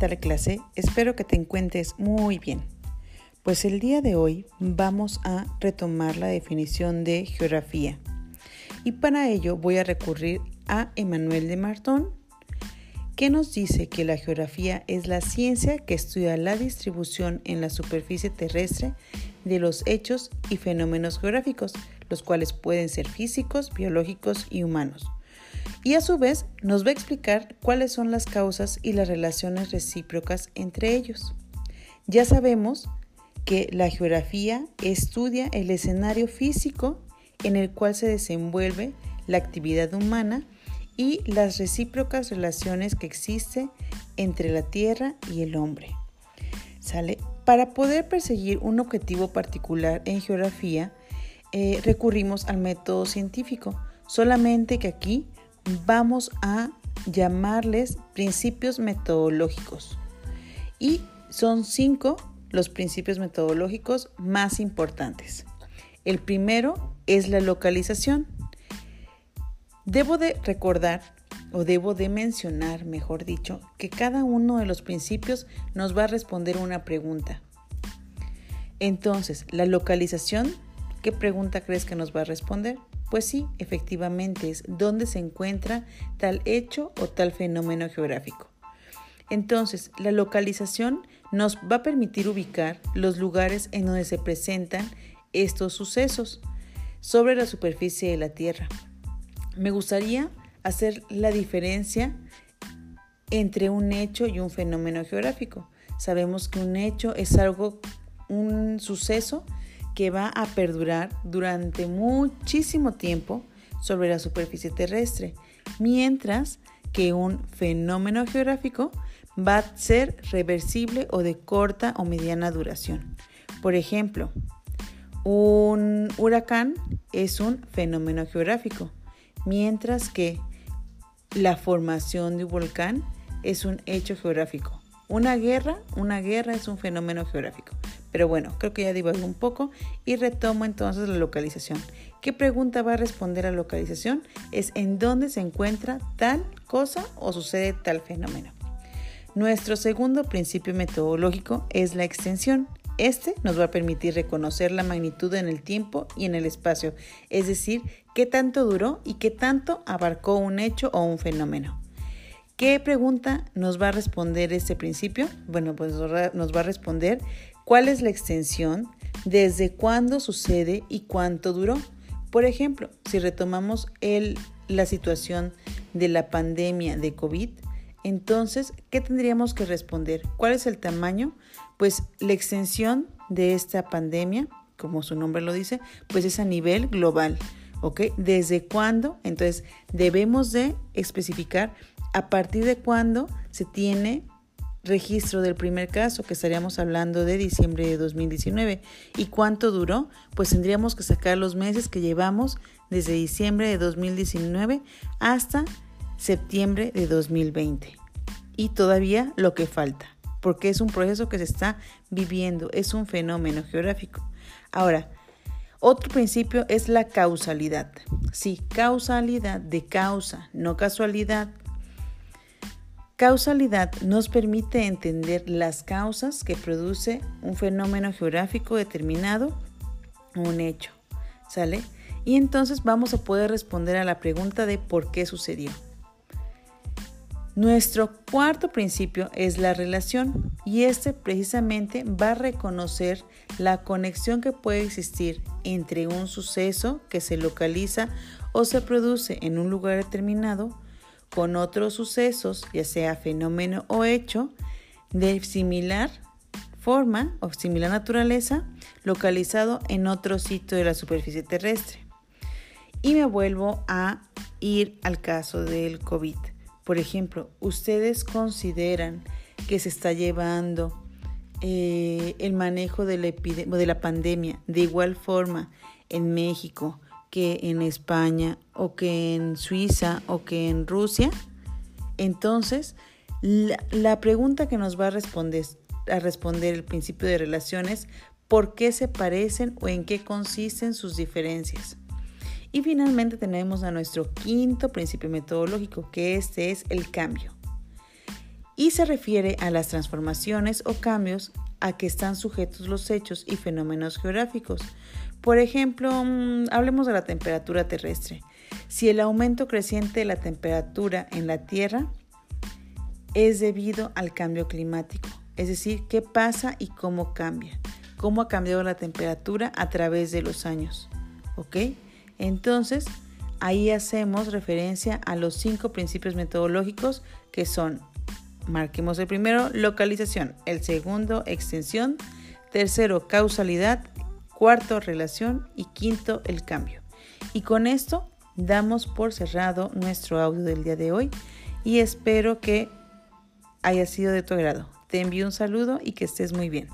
tal clase? Espero que te encuentres muy bien. Pues el día de hoy vamos a retomar la definición de geografía. Y para ello voy a recurrir a Emmanuel de Martón, que nos dice que la geografía es la ciencia que estudia la distribución en la superficie terrestre de los hechos y fenómenos geográficos, los cuales pueden ser físicos, biológicos y humanos y a su vez nos va a explicar cuáles son las causas y las relaciones recíprocas entre ellos. Ya sabemos que la geografía estudia el escenario físico en el cual se desenvuelve la actividad humana y las recíprocas relaciones que existen entre la Tierra y el hombre. ¿Sale? Para poder perseguir un objetivo particular en geografía, eh, recurrimos al método científico, solamente que aquí vamos a llamarles principios metodológicos. Y son cinco los principios metodológicos más importantes. El primero es la localización. Debo de recordar o debo de mencionar, mejor dicho, que cada uno de los principios nos va a responder una pregunta. Entonces, la localización, ¿qué pregunta crees que nos va a responder? Pues sí, efectivamente es dónde se encuentra tal hecho o tal fenómeno geográfico. Entonces, la localización nos va a permitir ubicar los lugares en donde se presentan estos sucesos sobre la superficie de la Tierra. Me gustaría hacer la diferencia entre un hecho y un fenómeno geográfico. Sabemos que un hecho es algo, un suceso que va a perdurar durante muchísimo tiempo sobre la superficie terrestre, mientras que un fenómeno geográfico va a ser reversible o de corta o mediana duración. Por ejemplo, un huracán es un fenómeno geográfico, mientras que la formación de un volcán es un hecho geográfico. Una guerra, una guerra es un fenómeno geográfico. Pero bueno, creo que ya divago un poco y retomo entonces la localización. ¿Qué pregunta va a responder a la localización? Es en dónde se encuentra tal cosa o sucede tal fenómeno. Nuestro segundo principio metodológico es la extensión. Este nos va a permitir reconocer la magnitud en el tiempo y en el espacio, es decir, qué tanto duró y qué tanto abarcó un hecho o un fenómeno. ¿Qué pregunta nos va a responder este principio? Bueno, pues nos va a responder cuál es la extensión, desde cuándo sucede y cuánto duró. Por ejemplo, si retomamos la situación de la pandemia de COVID, entonces, ¿qué tendríamos que responder? ¿Cuál es el tamaño? Pues la extensión de esta pandemia, como su nombre lo dice, pues es a nivel global. ¿Ok? ¿Desde cuándo? Entonces, debemos de especificar a partir de cuándo se tiene registro del primer caso, que estaríamos hablando de diciembre de 2019. ¿Y cuánto duró? Pues tendríamos que sacar los meses que llevamos desde diciembre de 2019 hasta septiembre de 2020. Y todavía lo que falta, porque es un proceso que se está viviendo, es un fenómeno geográfico. Ahora, otro principio es la causalidad. Sí, causalidad de causa, no casualidad. Causalidad nos permite entender las causas que produce un fenómeno geográfico determinado o un hecho. ¿Sale? Y entonces vamos a poder responder a la pregunta de por qué sucedió. Nuestro cuarto principio es la relación y este precisamente va a reconocer la conexión que puede existir entre un suceso que se localiza o se produce en un lugar determinado con otros sucesos, ya sea fenómeno o hecho, de similar forma o similar naturaleza, localizado en otro sitio de la superficie terrestre. Y me vuelvo a ir al caso del COVID. Por ejemplo, ¿ustedes consideran que se está llevando eh, el manejo de la, de la pandemia de igual forma en México que en España o que en Suiza o que en Rusia, entonces la, pregunta que nos va a responder, a responder el principio de relaciones, ¿por qué se parecen o en qué consisten sus diferencias? Y finalmente tenemos a nuestro quinto principio metodológico, que este es el cambio. y se refiere a las transformaciones o cambios a que están sujetos los hechos y fenómenos geográficos. Por ejemplo, mm, hablemos de la temperatura terrestre. Si el aumento creciente de la temperatura en la Tierra es debido al cambio climático, es decir, qué pasa y cómo cambia, cómo ha cambiado la temperatura a través de los años. ¿Ok? Entonces, ahí hacemos referencia a los cinco principios metodológicos que son, marquemos el primero, localización, el segundo, extensión, tercero, causalidad, cuarto, relación y quinto, el cambio. Y con esto damos por cerrado nuestro audio del día de hoy y espero que haya sido de tu agrado. Te envío un saludo y que estés muy bien.